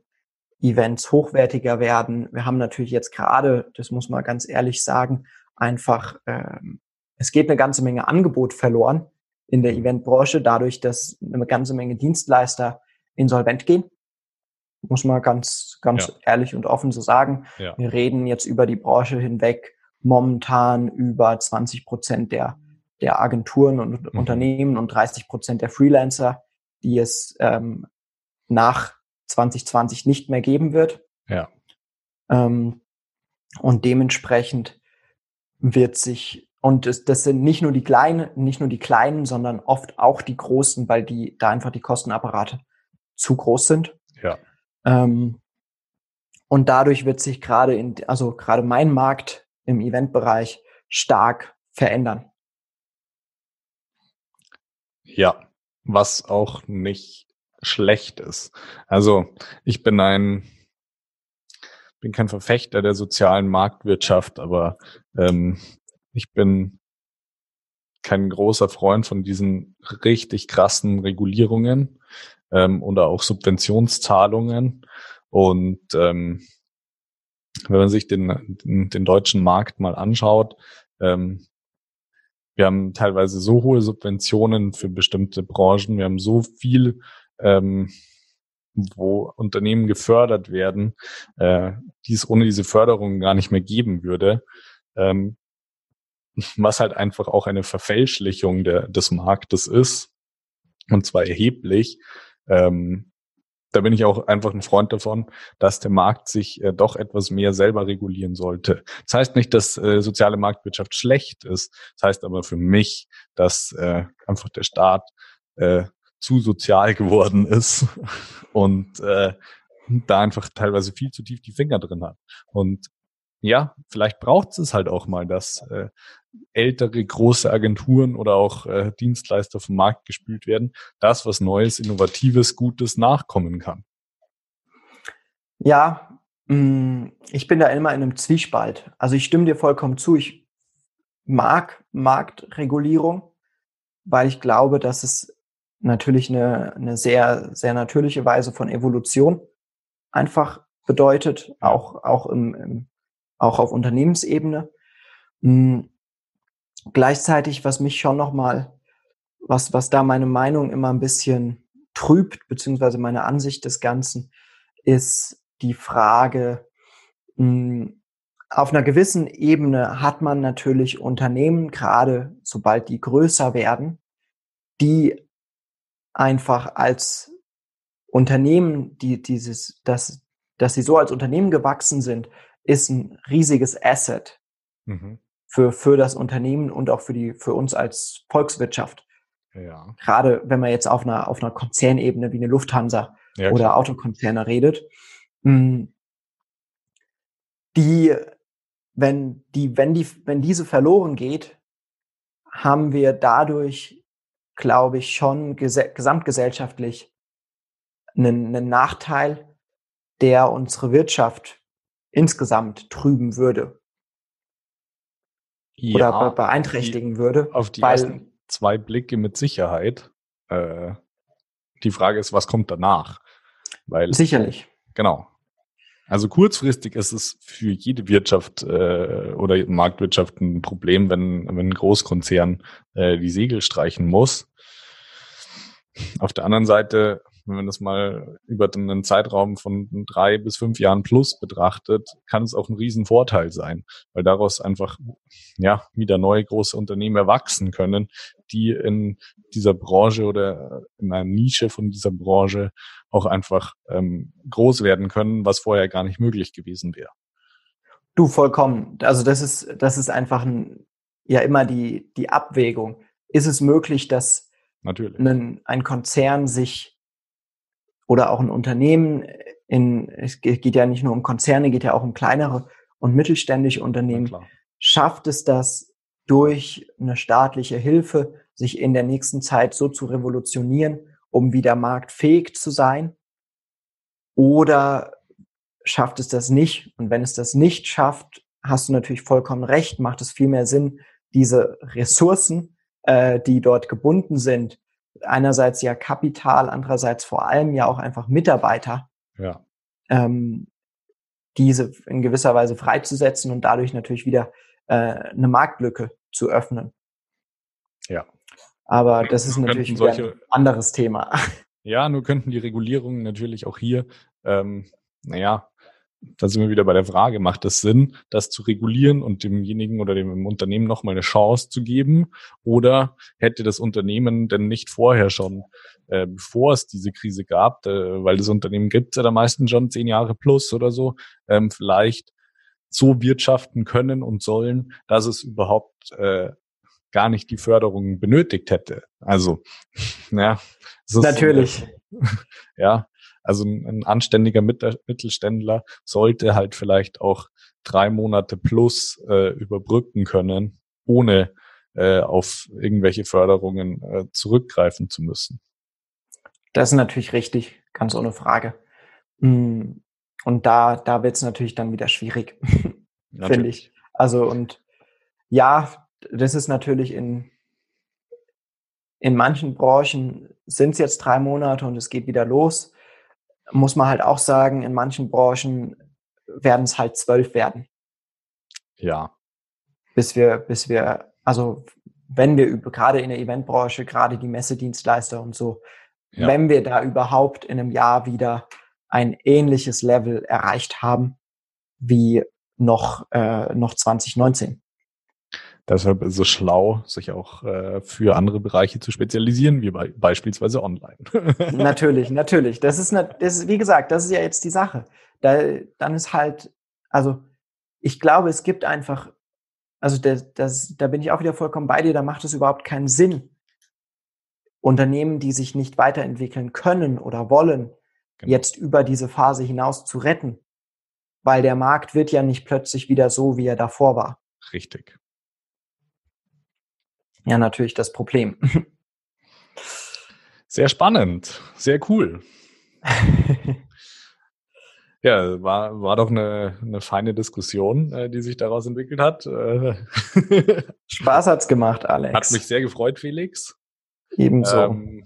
Events hochwertiger werden. Wir haben natürlich jetzt gerade, das muss man ganz ehrlich sagen, einfach ähm, es geht eine ganze Menge Angebot verloren in der Eventbranche, dadurch, dass eine ganze Menge Dienstleister insolvent gehen. Muss man ganz, ganz ja. ehrlich und offen so sagen. Ja. Wir reden jetzt über die Branche hinweg momentan über 20 Prozent der, der Agenturen und mhm. Unternehmen und 30 Prozent der Freelancer, die es ähm, nach 2020 nicht mehr geben wird. Ja. Ähm, und dementsprechend wird sich und das, das sind nicht nur die kleinen, nicht nur die kleinen, sondern oft auch die großen, weil die da einfach die Kostenapparate zu groß sind. Ja. Ähm, und dadurch wird sich gerade in, also gerade mein Markt im Eventbereich stark verändern. Ja, was auch nicht schlecht ist. Also ich bin ein bin kein Verfechter der sozialen Marktwirtschaft, aber ähm, ich bin kein großer Freund von diesen richtig krassen Regulierungen ähm, oder auch Subventionszahlungen. Und ähm, wenn man sich den, den, den deutschen Markt mal anschaut, ähm, wir haben teilweise so hohe Subventionen für bestimmte Branchen, wir haben so viel, ähm, wo Unternehmen gefördert werden, äh, die es ohne diese Förderung gar nicht mehr geben würde. Ähm, was halt einfach auch eine Verfälschlichung der, des Marktes ist, und zwar erheblich. Ähm, da bin ich auch einfach ein Freund davon, dass der Markt sich äh, doch etwas mehr selber regulieren sollte. Das heißt nicht, dass äh, soziale Marktwirtschaft schlecht ist. Das heißt aber für mich, dass äh, einfach der Staat äh, zu sozial geworden ist und äh, da einfach teilweise viel zu tief die Finger drin hat. Und ja, vielleicht braucht es halt auch mal, dass äh, ältere große Agenturen oder auch äh, Dienstleister vom Markt gespült werden, dass was Neues, Innovatives, Gutes nachkommen kann. Ja, mm, ich bin da immer in einem Zwiespalt. Also ich stimme dir vollkommen zu. Ich mag Marktregulierung, weil ich glaube, dass es natürlich eine, eine sehr, sehr natürliche Weise von Evolution einfach bedeutet, auch, auch im, im auch auf Unternehmensebene. Mhm. Gleichzeitig, was mich schon nochmal, was, was da meine Meinung immer ein bisschen trübt, beziehungsweise meine Ansicht des Ganzen, ist die Frage, mh, auf einer gewissen Ebene hat man natürlich Unternehmen, gerade sobald die größer werden, die einfach als Unternehmen, die dieses, dass, dass sie so als Unternehmen gewachsen sind, ist ein riesiges Asset mhm. für, für das Unternehmen und auch für die, für uns als Volkswirtschaft. Ja. Gerade wenn man jetzt auf einer, auf einer Konzernebene wie eine Lufthansa ja, oder Autokonzerne redet, hm, die, wenn die, wenn die, wenn diese verloren geht, haben wir dadurch, glaube ich, schon gesamtgesellschaftlich einen, einen Nachteil, der unsere Wirtschaft insgesamt trüben würde. Ja, oder beeinträchtigen die, würde. Auf die ersten zwei Blicke mit Sicherheit. Äh, die Frage ist, was kommt danach? Weil, sicherlich. Genau. Also kurzfristig ist es für jede Wirtschaft äh, oder Marktwirtschaft ein Problem, wenn, wenn ein Großkonzern äh, die Segel streichen muss. Auf der anderen Seite wenn man das mal über einen Zeitraum von drei bis fünf Jahren plus betrachtet, kann es auch ein Riesenvorteil sein, weil daraus einfach ja wieder neue große Unternehmen erwachsen können, die in dieser Branche oder in einer Nische von dieser Branche auch einfach ähm, groß werden können, was vorher gar nicht möglich gewesen wäre. Du vollkommen. Also das ist das ist einfach ein, ja immer die die Abwägung. Ist es möglich, dass Natürlich. Ein, ein Konzern sich oder auch ein Unternehmen in, es geht ja nicht nur um Konzerne, geht ja auch um kleinere und mittelständische Unternehmen, schafft es das durch eine staatliche Hilfe, sich in der nächsten Zeit so zu revolutionieren, um wieder marktfähig zu sein? Oder schafft es das nicht? Und wenn es das nicht schafft, hast du natürlich vollkommen recht, macht es viel mehr Sinn, diese Ressourcen, äh, die dort gebunden sind, einerseits ja Kapital, andererseits vor allem ja auch einfach Mitarbeiter, ja. ähm, diese in gewisser Weise freizusetzen und dadurch natürlich wieder äh, eine Marktlücke zu öffnen. Ja. Aber das ist natürlich solche, ein anderes Thema. Ja, nur könnten die Regulierungen natürlich auch hier, ähm, naja, da sind wir wieder bei der Frage, macht es Sinn, das zu regulieren und demjenigen oder dem Unternehmen nochmal eine Chance zu geben? Oder hätte das Unternehmen denn nicht vorher schon, äh, bevor es diese Krise gab, äh, weil das Unternehmen gibt es ja da meistens schon zehn Jahre plus oder so, ähm, vielleicht so wirtschaften können und sollen, dass es überhaupt äh, gar nicht die Förderung benötigt hätte. Also, ja. Natürlich. ja, also ein, ein anständiger Mittelständler sollte halt vielleicht auch drei Monate plus äh, überbrücken können, ohne äh, auf irgendwelche Förderungen äh, zurückgreifen zu müssen. Das ist natürlich richtig, ganz ohne Frage. Mm, und da, da wird es natürlich dann wieder schwierig, finde ich. Also und ja, das ist natürlich in, in manchen Branchen sind es jetzt drei Monate und es geht wieder los muss man halt auch sagen, in manchen Branchen werden es halt zwölf werden. Ja. Bis wir, bis wir, also wenn wir über, gerade in der Eventbranche, gerade die Messedienstleister und so, ja. wenn wir da überhaupt in einem Jahr wieder ein ähnliches Level erreicht haben wie noch, äh, noch 2019. Deshalb ist es schlau, sich auch äh, für andere Bereiche zu spezialisieren, wie bei, beispielsweise online. natürlich, natürlich. Das ist, ne, das ist, wie gesagt, das ist ja jetzt die Sache. Da, dann ist halt, also ich glaube, es gibt einfach, also das, das, da bin ich auch wieder vollkommen bei dir, da macht es überhaupt keinen Sinn, Unternehmen, die sich nicht weiterentwickeln können oder wollen, genau. jetzt über diese Phase hinaus zu retten. Weil der Markt wird ja nicht plötzlich wieder so, wie er davor war. Richtig ja natürlich das Problem. Sehr spannend, sehr cool. Ja, war, war doch eine, eine feine Diskussion, äh, die sich daraus entwickelt hat. Äh, Spaß hat's gemacht, Alex. Hat mich sehr gefreut, Felix. Ebenso. Ähm,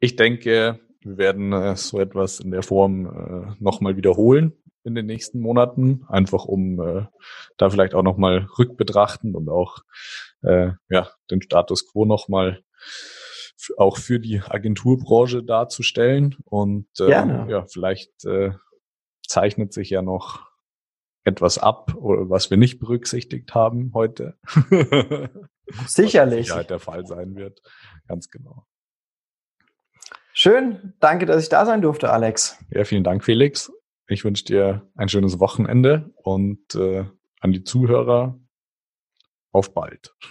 ich denke, wir werden äh, so etwas in der Form äh, nochmal wiederholen in den nächsten Monaten, einfach um äh, da vielleicht auch nochmal rückbetrachten und auch äh, ja, den Status quo nochmal auch für die Agenturbranche darzustellen. Und äh, ja, vielleicht äh, zeichnet sich ja noch etwas ab, was wir nicht berücksichtigt haben heute. Sicherlich. Was der Fall sein wird. Ganz genau. Schön. Danke, dass ich da sein durfte, Alex. Ja, vielen Dank, Felix. Ich wünsche dir ein schönes Wochenende und äh, an die Zuhörer auf bald.